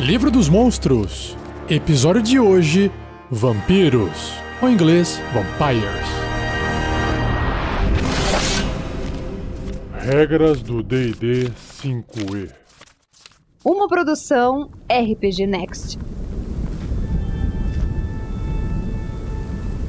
Livro dos Monstros. Episódio de hoje: Vampiros. Ou em inglês, Vampires. Regras do DD 5E. Uma produção RPG Next.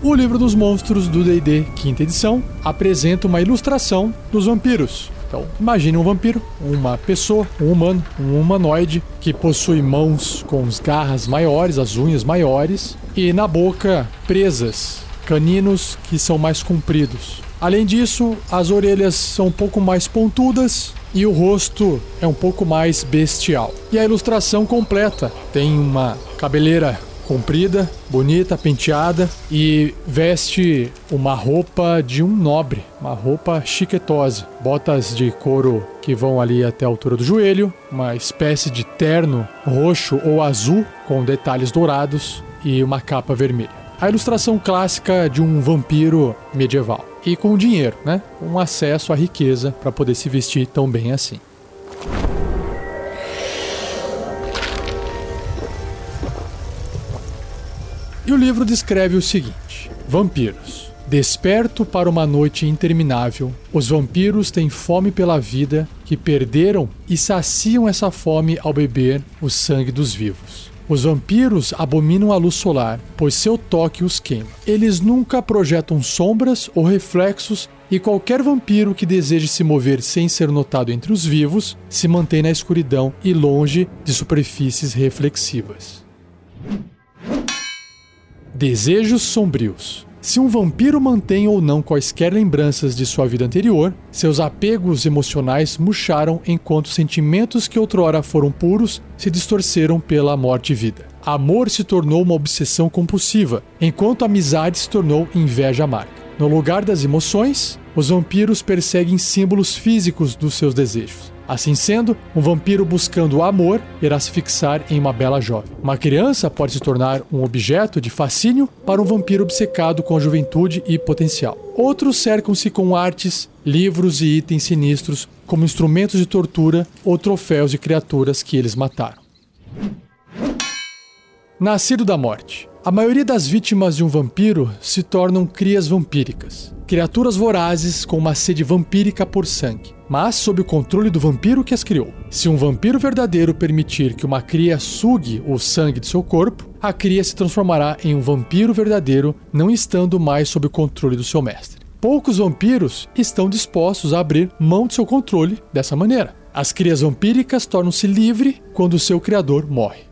O Livro dos Monstros do D&D, quinta edição, apresenta uma ilustração dos vampiros. Então, imagine um vampiro, uma pessoa, um humano, um humanoide que possui mãos com as garras maiores, as unhas maiores e na boca presas, caninos que são mais compridos. Além disso, as orelhas são um pouco mais pontudas e o rosto é um pouco mais bestial. E a ilustração completa tem uma cabeleira comprida, bonita, penteada e veste uma roupa de um nobre, uma roupa chiquetose. Botas de couro que vão ali até a altura do joelho, uma espécie de terno roxo ou azul com detalhes dourados e uma capa vermelha. A ilustração clássica de um vampiro medieval. E com dinheiro, né? Com acesso à riqueza para poder se vestir tão bem assim. E o livro descreve o seguinte: Vampiros. Desperto para uma noite interminável, os vampiros têm fome pela vida que perderam e saciam essa fome ao beber o sangue dos vivos. Os vampiros abominam a luz solar, pois seu toque os queima. Eles nunca projetam sombras ou reflexos e qualquer vampiro que deseje se mover sem ser notado entre os vivos se mantém na escuridão e longe de superfícies reflexivas. Desejos sombrios. Se um vampiro mantém ou não quaisquer lembranças de sua vida anterior, seus apegos emocionais murcharam enquanto sentimentos que outrora foram puros se distorceram pela morte e vida. Amor se tornou uma obsessão compulsiva, enquanto amizade se tornou inveja amarga. No lugar das emoções, os vampiros perseguem símbolos físicos dos seus desejos. Assim sendo, um vampiro buscando amor irá se fixar em uma bela jovem. Uma criança pode se tornar um objeto de fascínio para um vampiro obcecado com a juventude e potencial. Outros cercam-se com artes, livros e itens sinistros como instrumentos de tortura ou troféus de criaturas que eles mataram. Nascido da morte. A maioria das vítimas de um vampiro se tornam crias vampíricas, criaturas vorazes com uma sede vampírica por sangue, mas sob o controle do vampiro que as criou. Se um vampiro verdadeiro permitir que uma cria sugue o sangue de seu corpo, a cria se transformará em um vampiro verdadeiro, não estando mais sob o controle do seu mestre. Poucos vampiros estão dispostos a abrir mão de seu controle dessa maneira. As crias vampíricas tornam-se livres quando seu criador morre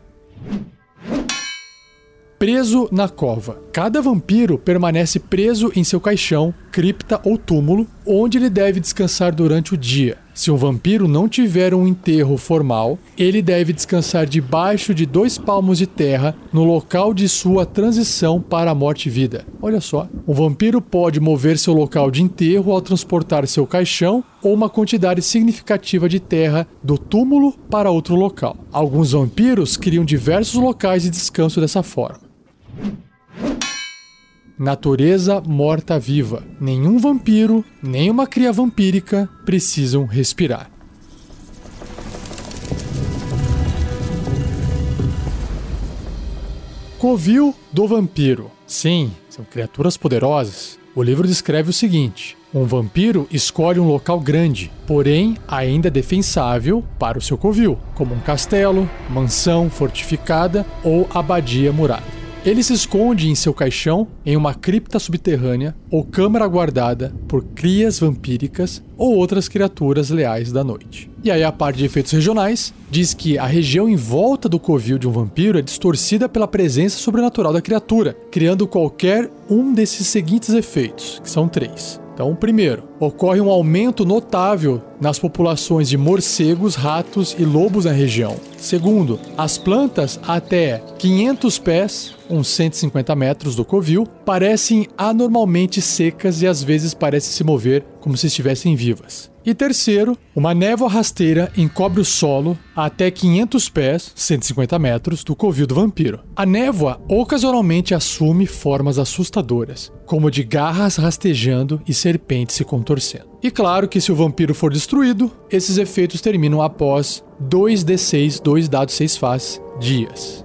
preso na cova. Cada vampiro permanece preso em seu caixão, cripta ou túmulo, onde ele deve descansar durante o dia. Se um vampiro não tiver um enterro formal, ele deve descansar debaixo de dois palmos de terra no local de sua transição para a morte-vida. Olha só, um vampiro pode mover seu local de enterro ao transportar seu caixão ou uma quantidade significativa de terra do túmulo para outro local. Alguns vampiros criam diversos locais de descanso dessa forma. Natureza morta-viva. Nenhum vampiro, nem uma cria vampírica precisam respirar. Covil do vampiro. Sim, são criaturas poderosas. O livro descreve o seguinte: um vampiro escolhe um local grande, porém ainda defensável para o seu covil, como um castelo, mansão fortificada ou abadia murada. Ele se esconde em seu caixão em uma cripta subterrânea ou câmara guardada por crias vampíricas ou outras criaturas leais da noite. E aí a parte de efeitos regionais diz que a região em volta do covil de um vampiro é distorcida pela presença sobrenatural da criatura, criando qualquer um desses seguintes efeitos, que são três. Então, primeiro, ocorre um aumento notável nas populações de morcegos, ratos e lobos na região. Segundo, as plantas até 500 pés, uns 150 metros do covil, parecem anormalmente secas e às vezes parecem se mover como se estivessem vivas. E terceiro, uma névoa rasteira encobre o solo até 500 pés, 150 metros, do covil do vampiro. A névoa ocasionalmente assume formas assustadoras, como de garras rastejando e serpentes se contorcendo. E claro que se o vampiro for destruído, esses efeitos terminam após 2d6, 2 dados 6 faces, dias.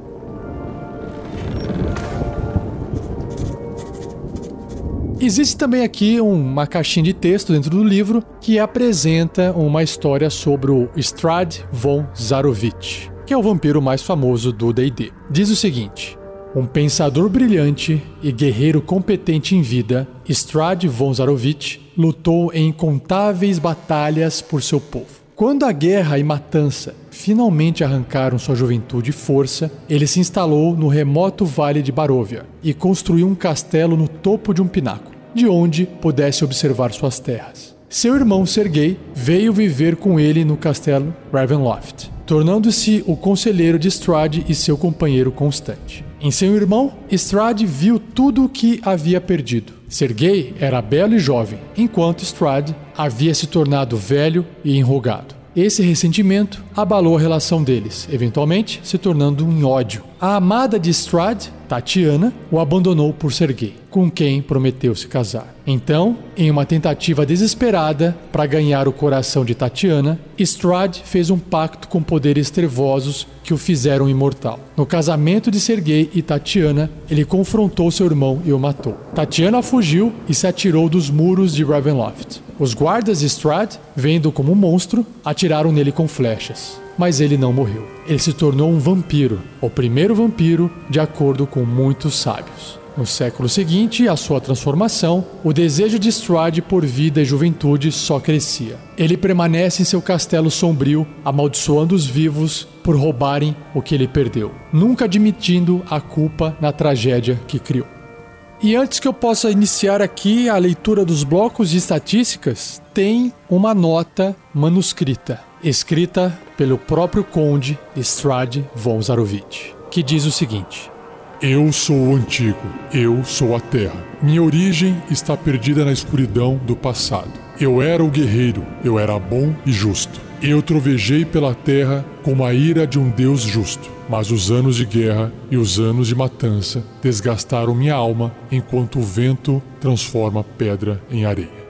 Existe também aqui uma caixinha de texto dentro do livro que apresenta uma história sobre o Strad von Zarovich, que é o vampiro mais famoso do D&D. Diz o seguinte: um pensador brilhante e guerreiro competente em vida, Strad von Zarovich lutou em incontáveis batalhas por seu povo. Quando a guerra e matança finalmente arrancaram sua juventude e força, ele se instalou no remoto vale de Baróvia e construiu um castelo no topo de um pináculo, de onde pudesse observar suas terras. Seu irmão Sergei veio viver com ele no castelo Ravenloft, tornando-se o conselheiro de Strade e seu companheiro constante. Em seu irmão, Strade viu tudo o que havia perdido. Sergei era belo e jovem, enquanto Strade havia se tornado velho e enrugado. Esse ressentimento abalou a relação deles, eventualmente se tornando um ódio. A amada de Strad, Tatiana, o abandonou por Sergei, com quem prometeu se casar. Então, em uma tentativa desesperada para ganhar o coração de Tatiana, Strad fez um pacto com poderes trevosos que o fizeram imortal. No casamento de Sergei e Tatiana, ele confrontou seu irmão e o matou. Tatiana fugiu e se atirou dos muros de Ravenloft. Os guardas de Strad, vendo como um monstro, atiraram nele com flechas. Mas ele não morreu. Ele se tornou um vampiro, o primeiro vampiro, de acordo com muitos sábios. No século seguinte, à sua transformação, o desejo de Strade por vida e juventude só crescia. Ele permanece em seu castelo sombrio, amaldiçoando os vivos por roubarem o que ele perdeu, nunca admitindo a culpa na tragédia que criou. E antes que eu possa iniciar aqui a leitura dos blocos de estatísticas, tem uma nota manuscrita, escrita pelo próprio conde Strade von Zarovich, que diz o seguinte: Eu sou o antigo, eu sou a terra. Minha origem está perdida na escuridão do passado. Eu era o guerreiro, eu era bom e justo. Eu trovejei pela terra como a ira de um Deus justo. Mas os anos de guerra e os anos de matança desgastaram minha alma enquanto o vento transforma pedra em areia.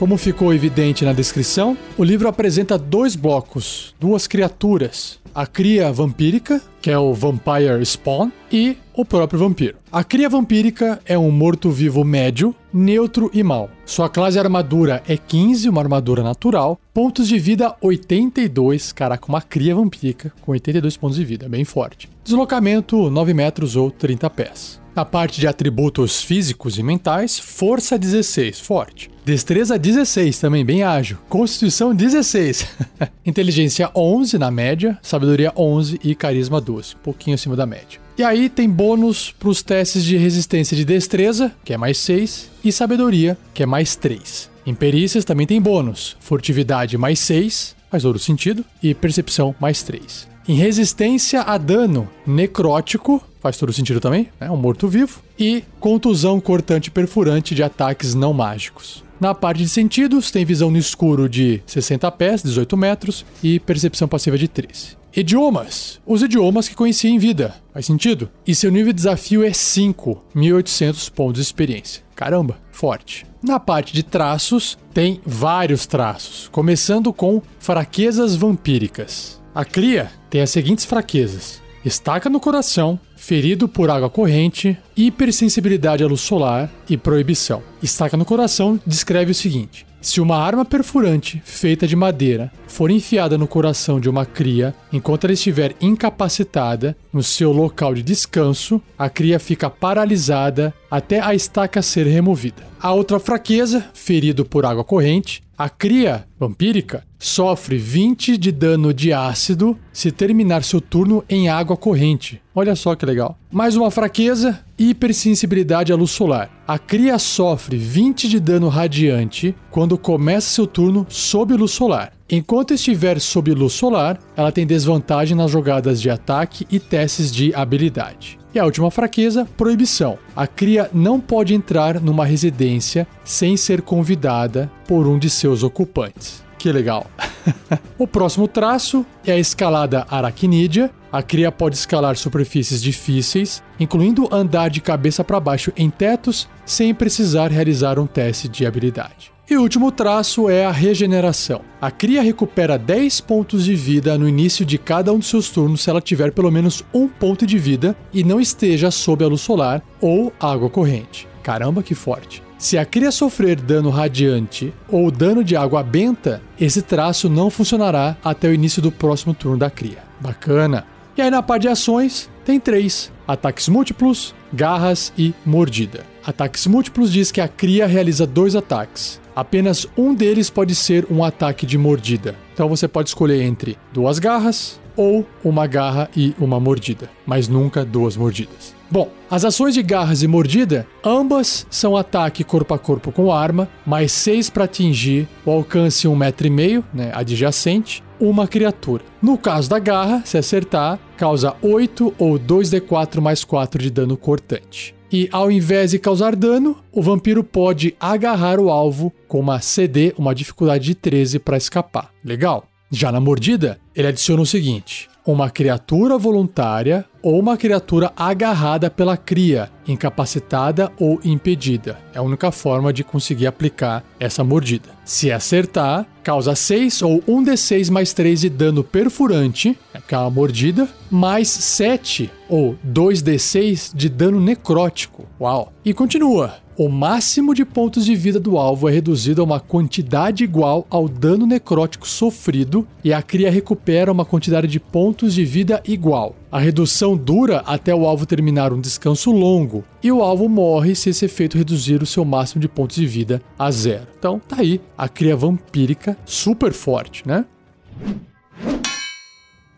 Como ficou evidente na descrição, o livro apresenta dois blocos, duas criaturas. A cria vampírica, que é o Vampire Spawn, e o próprio vampiro. A cria vampírica é um morto-vivo médio, neutro e mal. Sua classe armadura é 15, uma armadura natural. Pontos de vida 82, caraca, uma cria vampírica com 82 pontos de vida, bem forte. Deslocamento 9 metros ou 30 pés. Na parte de atributos físicos e mentais, força 16, forte. Destreza 16, também bem ágil. Constituição 16. Inteligência 11 na média, sabedoria 11 e carisma 12, um pouquinho acima da média. E aí tem bônus para os testes de resistência de destreza, que é mais 6, e sabedoria, que é mais 3. Em perícias também tem bônus, furtividade mais 6, faz todo sentido, e percepção mais 3. Em resistência a dano necrótico, faz todo sentido também, né? Um morto-vivo. E contusão cortante perfurante de ataques não mágicos. Na parte de sentidos, tem visão no escuro de 60 pés, 18 metros, e percepção passiva de 13. Idiomas. Os idiomas que conheci em vida. Faz sentido? E seu nível de desafio é 5, 1800 pontos de experiência. Caramba, forte. Na parte de traços, tem vários traços, começando com fraquezas vampíricas. A cria tem as seguintes fraquezas: estaca no coração, ferido por água corrente, hipersensibilidade à luz solar e proibição. Estaca no coração descreve o seguinte: se uma arma perfurante feita de madeira for enfiada no coração de uma cria enquanto ela estiver incapacitada no seu local de descanso, a cria fica paralisada até a estaca ser removida. A outra fraqueza, ferido por água corrente, a cria vampírica sofre 20 de dano de ácido se terminar seu turno em água corrente. Olha só que legal. Mais uma fraqueza, hipersensibilidade à luz solar. A cria sofre 20 de dano radiante quando começa seu turno sob luz solar. Enquanto estiver sob luz solar, ela tem desvantagem nas jogadas de ataque e testes de habilidade. E a última fraqueza, proibição. A cria não pode entrar numa residência sem ser convidada por um de seus ocupantes. Que legal. o próximo traço é a escalada aracnídea. A cria pode escalar superfícies difíceis, incluindo andar de cabeça para baixo em tetos, sem precisar realizar um teste de habilidade. E o último traço é a regeneração. A cria recupera 10 pontos de vida no início de cada um dos seus turnos se ela tiver pelo menos um ponto de vida e não esteja sob a luz solar ou água corrente. Caramba, que forte! Se a cria sofrer dano radiante ou dano de água benta, esse traço não funcionará até o início do próximo turno da cria. Bacana! E aí na parte de ações, tem três: ataques múltiplos, garras e mordida. Ataques múltiplos diz que a cria realiza dois ataques. Apenas um deles pode ser um ataque de mordida. Então você pode escolher entre duas garras ou uma garra e uma mordida, mas nunca duas mordidas. Bom, as ações de garras e mordida, ambas são ataque corpo a corpo com arma, mais 6 para atingir o alcance um metro e meio, né, adjacente, uma criatura. No caso da garra, se acertar, causa 8 ou 2d4 mais 4 de dano cortante. E ao invés de causar dano, o vampiro pode agarrar o alvo com uma CD, uma dificuldade de 13 para escapar. Legal? Já na mordida, ele adiciona o seguinte: uma criatura voluntária ou uma criatura agarrada pela cria, incapacitada ou impedida. É a única forma de conseguir aplicar essa mordida. Se acertar, causa 6 ou 1d6 mais 3 de dano perfurante, que é uma mordida, mais 7 ou 2d6 de dano necrótico. Uau! E continua. O máximo de pontos de vida do alvo é reduzido a uma quantidade igual ao dano necrótico sofrido e a cria recupera uma quantidade de pontos de vida igual. A redução dura até o alvo terminar um descanso longo e o alvo morre se esse efeito reduzir o seu máximo de pontos de vida a zero. Então tá aí a cria vampírica super forte, né?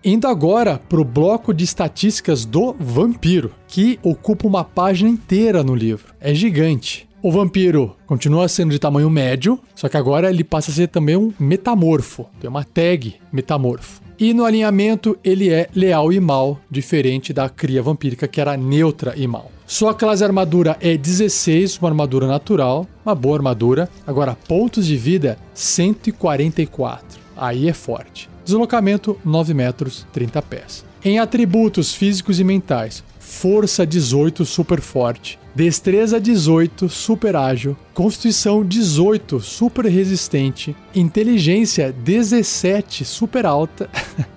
Indo agora para o bloco de estatísticas do vampiro, que ocupa uma página inteira no livro. É gigante. O vampiro continua sendo de tamanho médio, só que agora ele passa a ser também um metamorfo. Tem uma tag metamorfo. E no alinhamento ele é leal e mal, diferente da cria vampírica que era neutra e mal. Sua classe armadura é 16, uma armadura natural, uma boa armadura. Agora, pontos de vida 144. Aí é forte. Deslocamento 9 metros 30 pés. Em atributos físicos e mentais, força 18 super forte, destreza 18 super ágil, constituição 18 super resistente, inteligência 17 super alta,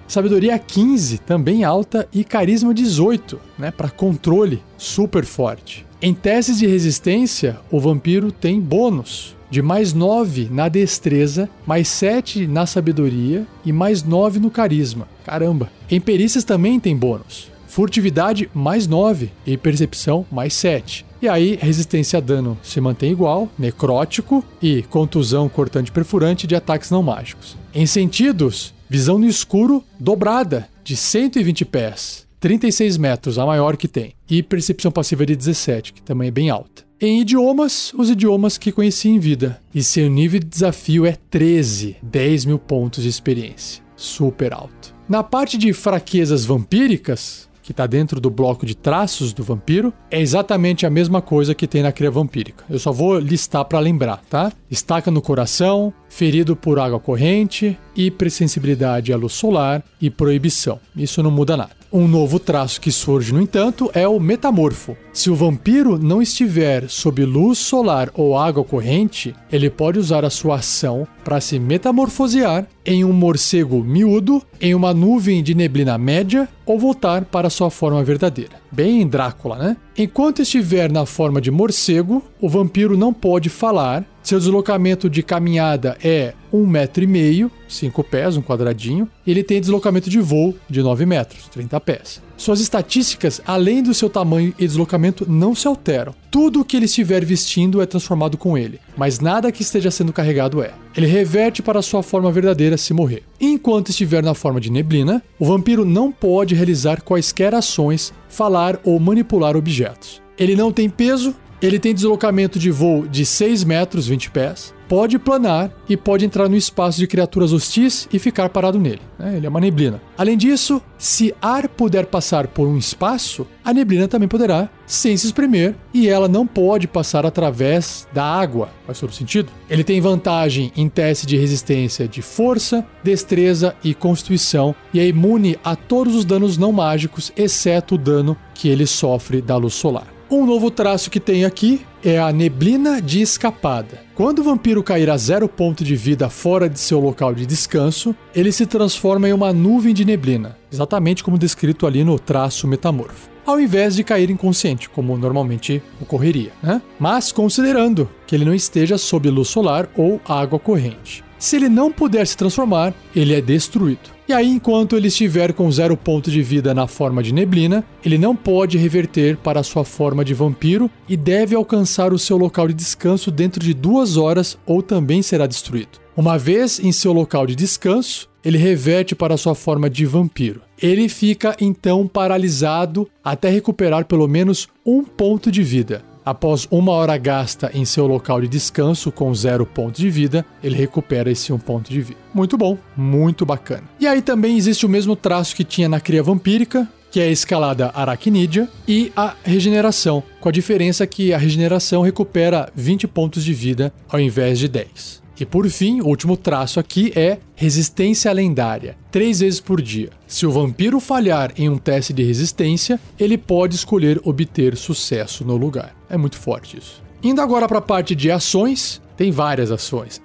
sabedoria 15 também alta. E carisma 18, né, para controle super forte. Em testes de resistência, o vampiro tem bônus de mais 9 na destreza, mais 7 na sabedoria e mais 9 no carisma. Caramba! Em perícias também tem bônus. Furtividade mais 9 e percepção mais 7. E aí, resistência a dano se mantém igual, necrótico e contusão cortante perfurante de ataques não mágicos. Em sentidos, visão no escuro dobrada de 120 pés, 36 metros, a maior que tem, e percepção passiva de 17, que também é bem alta. Em idiomas, os idiomas que conheci em vida. E seu nível de desafio é 13, 10 mil pontos de experiência. Super alto. Na parte de fraquezas vampíricas, que está dentro do bloco de traços do vampiro, é exatamente a mesma coisa que tem na cria vampírica. Eu só vou listar para lembrar, tá? Estaca no coração, ferido por água corrente, hipersensibilidade à luz solar e proibição. Isso não muda nada. Um novo traço que surge, no entanto, é o metamorfo. Se o vampiro não estiver sob luz solar ou água corrente, ele pode usar a sua ação para se metamorfosear em um morcego miúdo, em uma nuvem de neblina média ou voltar para sua forma verdadeira. Bem Drácula, né? Enquanto estiver na forma de morcego, o vampiro não pode falar. Seu deslocamento de caminhada é um metro e meio, 5 pés, um quadradinho. Ele tem deslocamento de voo de 9 metros, 30 pés. Suas estatísticas, além do seu tamanho e deslocamento, não se alteram. Tudo o que ele estiver vestindo é transformado com ele, mas nada que esteja sendo carregado é. Ele reverte para sua forma verdadeira se morrer. Enquanto estiver na forma de neblina, o vampiro não pode realizar quaisquer ações, falar ou manipular objetos. Ele não tem peso, ele tem deslocamento de voo de 6 metros 20 pés, pode planar e pode entrar no espaço de criaturas hostis e ficar parado nele. Né? Ele é uma neblina. Além disso, se ar puder passar por um espaço, a neblina também poderá, sem se espremer, e ela não pode passar através da água. Faz todo sentido? Ele tem vantagem em teste de resistência de força, destreza e constituição, e é imune a todos os danos não mágicos, exceto o dano que ele sofre da luz solar. Um novo traço que tem aqui é a neblina de escapada. Quando o vampiro cair a zero ponto de vida fora de seu local de descanso, ele se transforma em uma nuvem de neblina, exatamente como descrito ali no traço metamorfo ao invés de cair inconsciente, como normalmente ocorreria, né? Mas considerando que ele não esteja sob luz solar ou água corrente. Se ele não puder se transformar, ele é destruído. E aí, enquanto ele estiver com zero ponto de vida na forma de neblina, ele não pode reverter para sua forma de vampiro e deve alcançar o seu local de descanso dentro de duas horas ou também será destruído. Uma vez em seu local de descanso, ele reverte para sua forma de vampiro. Ele fica então paralisado até recuperar pelo menos um ponto de vida. Após uma hora gasta em seu local de descanso com zero ponto de vida, ele recupera esse um ponto de vida. Muito bom, muito bacana. E aí também existe o mesmo traço que tinha na cria vampírica, que é a escalada aracnídea, e a regeneração, com a diferença que a regeneração recupera 20 pontos de vida ao invés de 10. E por fim, o último traço aqui é resistência lendária, três vezes por dia. Se o vampiro falhar em um teste de resistência, ele pode escolher obter sucesso no lugar. É muito forte isso. Indo agora para a parte de ações, tem várias ações.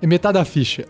é metade da ficha.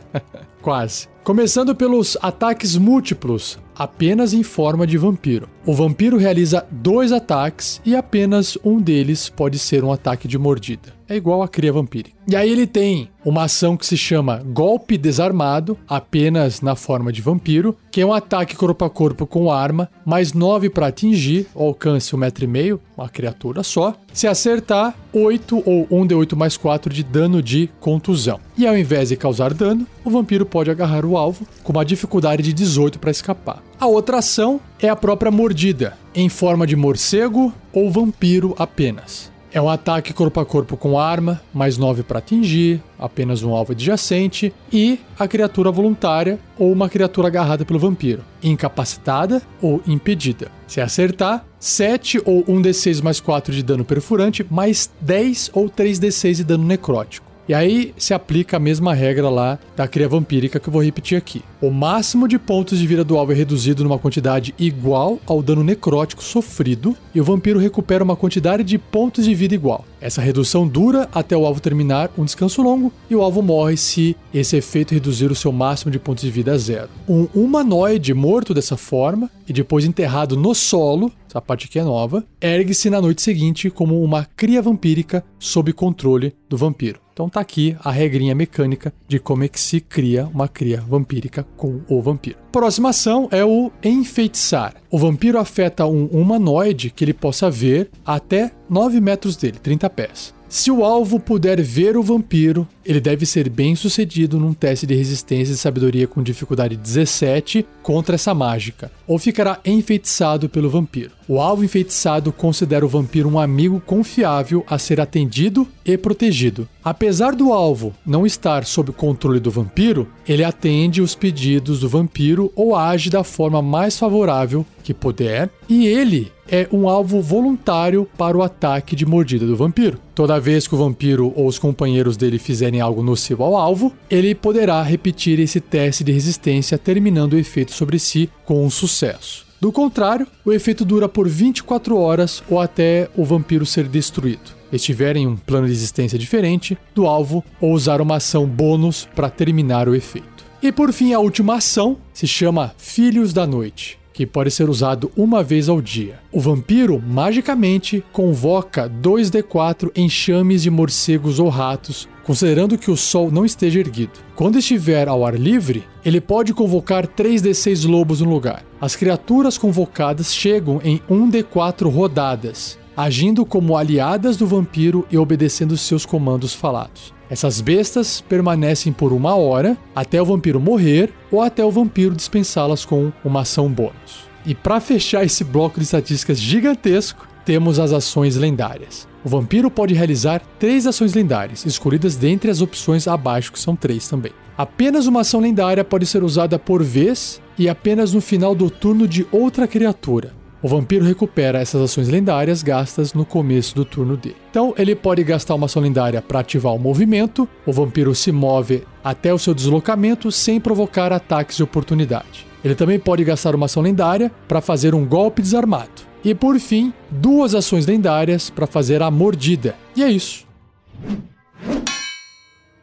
Quase. Começando pelos ataques múltiplos, apenas em forma de vampiro. O vampiro realiza dois ataques e apenas um deles pode ser um ataque de mordida. É igual a cria vampírica. E aí ele tem uma ação que se chama Golpe Desarmado, apenas na forma de vampiro, que é um ataque corpo a corpo com arma, mais 9 para atingir, alcance 1,5 metro e meio, uma criatura só. Se acertar, 8 ou 1d8 mais 4 de dano de contusão. E ao invés de causar dano, o vampiro pode agarrar o alvo com uma dificuldade de 18 para escapar. A outra ação é a própria mordida, em forma de morcego ou vampiro apenas. É um ataque corpo a corpo com arma, mais 9 para atingir, apenas um alvo adjacente, e a criatura voluntária ou uma criatura agarrada pelo vampiro, incapacitada ou impedida. Se acertar, 7 ou 1d6 mais 4 de dano perfurante, mais 10 ou 3d6 de dano necrótico. E aí se aplica a mesma regra lá da cria vampírica que eu vou repetir aqui. O máximo de pontos de vida do alvo é reduzido numa quantidade igual ao dano necrótico sofrido, e o vampiro recupera uma quantidade de pontos de vida igual. Essa redução dura até o alvo terminar um descanso longo, e o alvo morre se esse efeito reduzir o seu máximo de pontos de vida a zero. Um humanoide morto dessa forma e depois enterrado no solo, essa parte aqui é nova, ergue-se na noite seguinte como uma cria vampírica sob controle do vampiro. Então tá aqui a regrinha mecânica de como é que se cria uma cria vampírica com o vampiro. Próxima ação é o enfeitiçar. O vampiro afeta um humanoide que ele possa ver até 9 metros dele, 30 pés. Se o alvo puder ver o vampiro, ele deve ser bem sucedido num teste de resistência de sabedoria com dificuldade 17 contra essa mágica, ou ficará enfeitiçado pelo vampiro. O alvo enfeitiçado considera o vampiro um amigo confiável a ser atendido e protegido. Apesar do alvo não estar sob controle do vampiro, ele atende os pedidos do vampiro ou age da forma mais favorável que puder, e ele é um alvo voluntário para o ataque de mordida do vampiro. Toda vez que o vampiro ou os companheiros dele fizerem algo nocivo ao alvo, ele poderá repetir esse teste de resistência, terminando o efeito sobre si com um sucesso. Do contrário, o efeito dura por 24 horas ou até o vampiro ser destruído. Estiver em um plano de existência diferente do alvo ou usar uma ação bônus para terminar o efeito. E por fim, a última ação se chama Filhos da Noite que pode ser usado uma vez ao dia. O vampiro magicamente convoca 2d4 enxames de morcegos ou ratos, considerando que o sol não esteja erguido. Quando estiver ao ar livre, ele pode convocar 3d6 lobos no lugar. As criaturas convocadas chegam em 1d4 rodadas, agindo como aliadas do vampiro e obedecendo seus comandos falados. Essas bestas permanecem por uma hora até o vampiro morrer ou até o vampiro dispensá-las com uma ação bônus. E para fechar esse bloco de estatísticas gigantesco, temos as ações lendárias. O vampiro pode realizar três ações lendárias, escolhidas dentre as opções abaixo, que são três também. Apenas uma ação lendária pode ser usada por vez e apenas no final do turno de outra criatura. O vampiro recupera essas ações lendárias gastas no começo do turno dele. Então, ele pode gastar uma ação lendária para ativar o movimento. O vampiro se move até o seu deslocamento sem provocar ataques de oportunidade. Ele também pode gastar uma ação lendária para fazer um golpe desarmado. E por fim, duas ações lendárias para fazer a mordida. E é isso.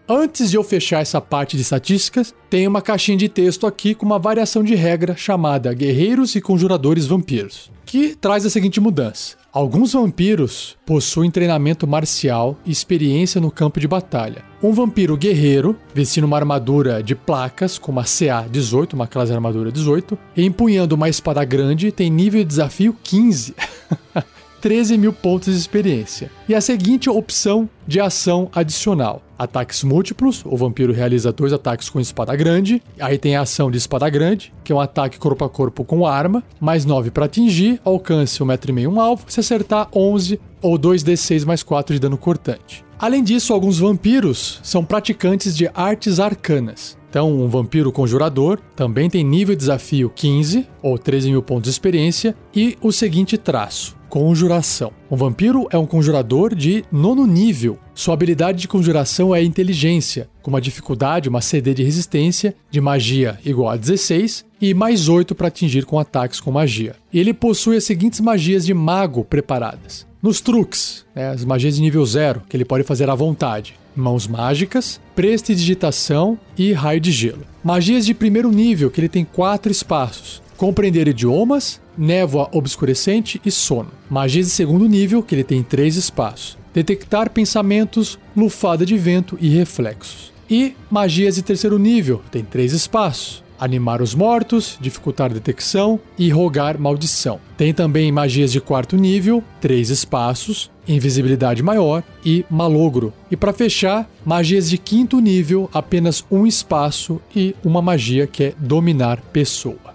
Antes de eu fechar essa parte de estatísticas, tem uma caixinha de texto aqui com uma variação de regra chamada Guerreiros e Conjuradores Vampiros, que traz a seguinte mudança. Alguns vampiros possuem treinamento marcial e experiência no campo de batalha. Um vampiro guerreiro, vestindo uma armadura de placas com uma CA-18, uma classe armadura 18, e empunhando uma espada grande, tem nível de desafio 15. 13 mil pontos de experiência. E a seguinte opção de ação adicional: ataques múltiplos. O vampiro realiza dois ataques com espada grande. Aí tem a ação de espada grande, que é um ataque corpo a corpo com arma, mais 9 para atingir, alcance 1,5m um alvo, se acertar 11 ou 2d6 mais 4 de dano cortante. Além disso, alguns vampiros são praticantes de artes arcanas. Então, um vampiro conjurador também tem nível de desafio 15 ou 13 mil pontos de experiência e o seguinte traço: Conjuração. Um vampiro é um conjurador de nono nível. Sua habilidade de conjuração é inteligência, com uma dificuldade, uma CD de resistência, de magia igual a 16 e mais 8 para atingir com ataques com magia. Ele possui as seguintes magias de mago preparadas. Nos truques, né, as magias de nível 0, que ele pode fazer à vontade. Mãos mágicas, prestidigitação e raio de gelo. Magias de primeiro nível, que ele tem quatro espaços. Compreender idiomas, névoa obscurecente e sono. Magias de segundo nível, que ele tem três espaços. Detectar pensamentos, lufada de vento e reflexos. E magias de terceiro nível, tem três espaços. Animar os mortos, dificultar detecção e rogar maldição. Tem também magias de quarto nível, três espaços, invisibilidade maior e malogro. E para fechar, magias de quinto nível, apenas um espaço e uma magia que é dominar pessoa.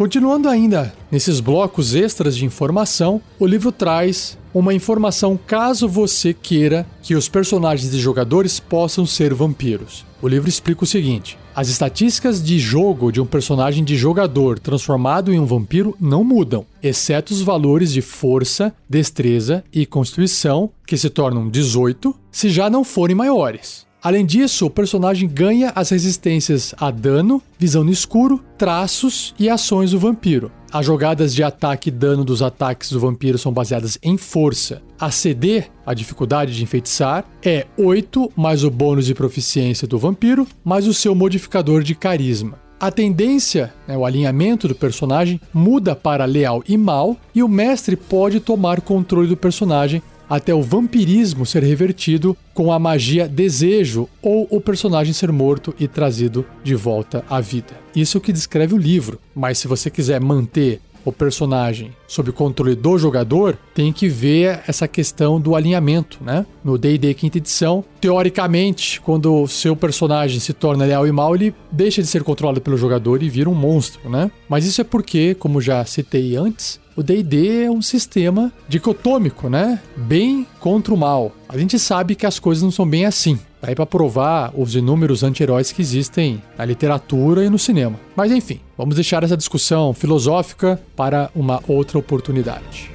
Continuando ainda nesses blocos extras de informação, o livro traz uma informação caso você queira que os personagens de jogadores possam ser vampiros. O livro explica o seguinte: as estatísticas de jogo de um personagem de jogador transformado em um vampiro não mudam, exceto os valores de força, destreza e constituição, que se tornam 18, se já não forem maiores. Além disso, o personagem ganha as resistências a dano, visão no escuro, traços e ações do vampiro. As jogadas de ataque e dano dos ataques do vampiro são baseadas em força. A CD, a dificuldade de enfeitiçar, é 8 mais o bônus de proficiência do vampiro, mais o seu modificador de carisma. A tendência, né, o alinhamento do personagem, muda para leal e mal, e o mestre pode tomar controle do personagem até o vampirismo ser revertido com a magia desejo ou o personagem ser morto e trazido de volta à vida. Isso é o que descreve o livro, mas se você quiser manter o personagem sob controle do jogador, tem que ver essa questão do alinhamento, né? No D&D quinta edição, teoricamente, quando o seu personagem se torna leal e mal, ele deixa de ser controlado pelo jogador e vira um monstro, né? Mas isso é porque, como já citei antes, o D&D é um sistema dicotômico, né? Bem contra o mal. A gente sabe que as coisas não são bem assim. Aí para provar os inúmeros anti-heróis que existem na literatura e no cinema. Mas enfim, vamos deixar essa discussão filosófica para uma outra oportunidade.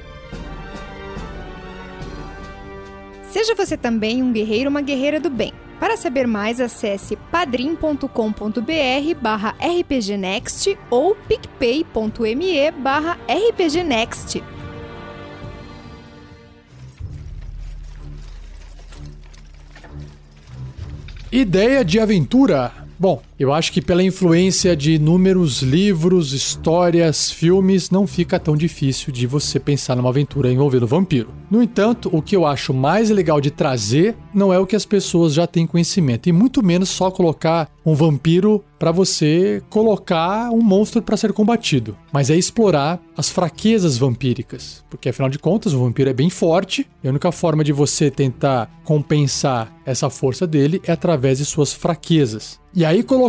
Seja você também um guerreiro ou uma guerreira do bem. Para saber mais, acesse padrim.com.br barra rpgnext ou picpay.me barra rpgnext. Ideia de aventura. Bom, eu acho que pela influência de inúmeros livros, histórias, filmes, não fica tão difícil de você pensar numa aventura envolvendo vampiro. No entanto, o que eu acho mais legal de trazer não é o que as pessoas já têm conhecimento, e muito menos só colocar um vampiro para você colocar um monstro para ser combatido, mas é explorar as fraquezas vampíricas, porque afinal de contas o vampiro é bem forte e a única forma de você tentar compensar essa força dele é através de suas fraquezas. E aí colocar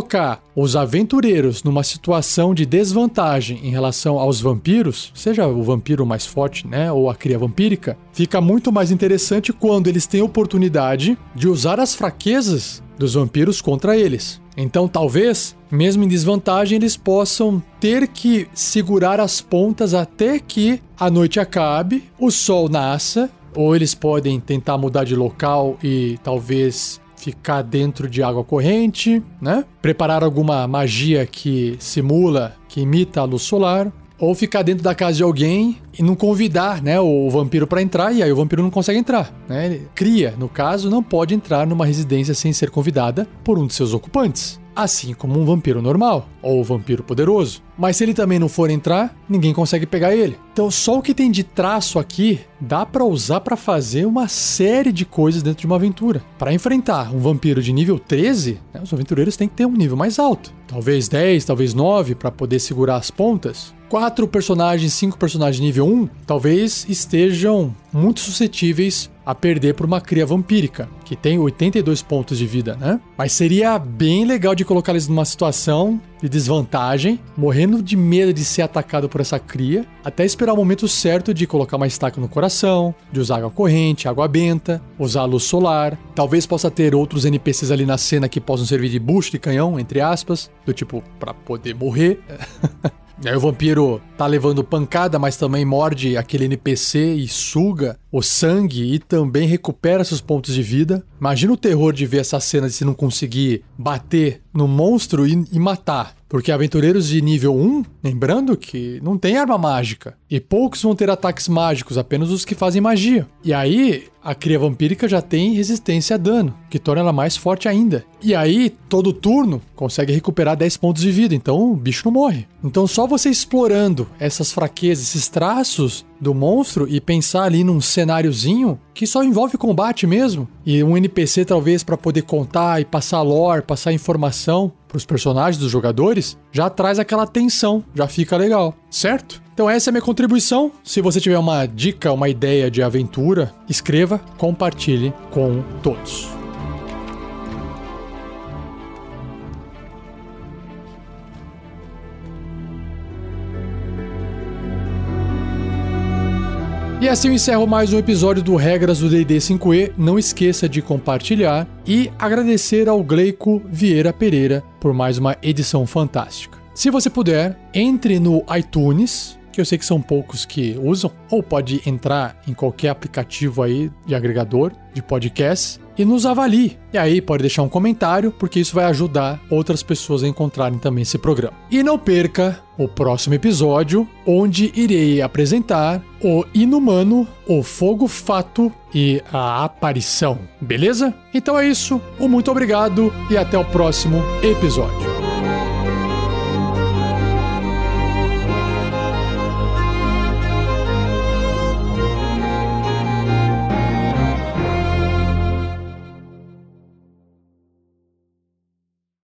os aventureiros numa situação de desvantagem em relação aos vampiros, seja o vampiro mais forte, né, ou a cria vampírica, fica muito mais interessante quando eles têm oportunidade de usar as fraquezas dos vampiros contra eles. Então, talvez, mesmo em desvantagem, eles possam ter que segurar as pontas até que a noite acabe, o sol nasça, ou eles podem tentar mudar de local e talvez ficar dentro de água corrente, né? Preparar alguma magia que simula, que imita a luz solar. Ou ficar dentro da casa de alguém e não convidar, né, o vampiro para entrar e aí o vampiro não consegue entrar, né? Ele cria, no caso, não pode entrar numa residência sem ser convidada por um de seus ocupantes assim como um vampiro normal ou vampiro poderoso. Mas se ele também não for entrar, ninguém consegue pegar ele. Então só o que tem de traço aqui dá para usar para fazer uma série de coisas dentro de uma aventura. Para enfrentar um vampiro de nível 13, né, os aventureiros têm que ter um nível mais alto. Talvez 10, talvez 9 para poder segurar as pontas. Quatro personagens, cinco personagens nível 1, talvez estejam muito suscetíveis a perder por uma cria vampírica, que tem 82 pontos de vida, né? Mas seria bem legal de colocar eles numa situação de desvantagem, morrendo de medo de ser atacado por essa cria, até esperar o momento certo de colocar uma estaca no coração, de usar água corrente, água benta, usar luz solar. Talvez possa ter outros NPCs ali na cena que possam servir de bucho de canhão, entre aspas, do tipo para poder morrer. E aí o vampiro tá levando pancada, mas também morde aquele NPC e suga o sangue e também recupera seus pontos de vida. Imagina o terror de ver essa cena de se não conseguir bater no monstro e, e matar. Porque aventureiros de nível 1, lembrando que não tem arma mágica. E poucos vão ter ataques mágicos, apenas os que fazem magia. E aí, a cria vampírica já tem resistência a dano, que torna ela mais forte ainda. E aí, todo turno, consegue recuperar 10 pontos de vida, então o bicho não morre. Então, só você explorando essas fraquezas, esses traços do monstro e pensar ali num cenáriozinho que só envolve combate mesmo e um NPC talvez para poder contar e passar lore, passar informação para os personagens dos jogadores, já traz aquela tensão, já fica legal, certo? Então essa é a minha contribuição. Se você tiver uma dica, uma ideia de aventura, escreva, compartilhe com todos. E assim eu encerro mais um episódio do Regras do D&D 5e. Não esqueça de compartilhar e agradecer ao Gleico Vieira Pereira por mais uma edição fantástica. Se você puder, entre no iTunes, que eu sei que são poucos que usam, ou pode entrar em qualquer aplicativo aí de agregador de podcast e nos avalie. E aí pode deixar um comentário, porque isso vai ajudar outras pessoas a encontrarem também esse programa. E não perca o próximo episódio, onde irei apresentar o Inumano, o Fogo Fato e a Aparição. Beleza? Então é isso. Um muito obrigado e até o próximo episódio.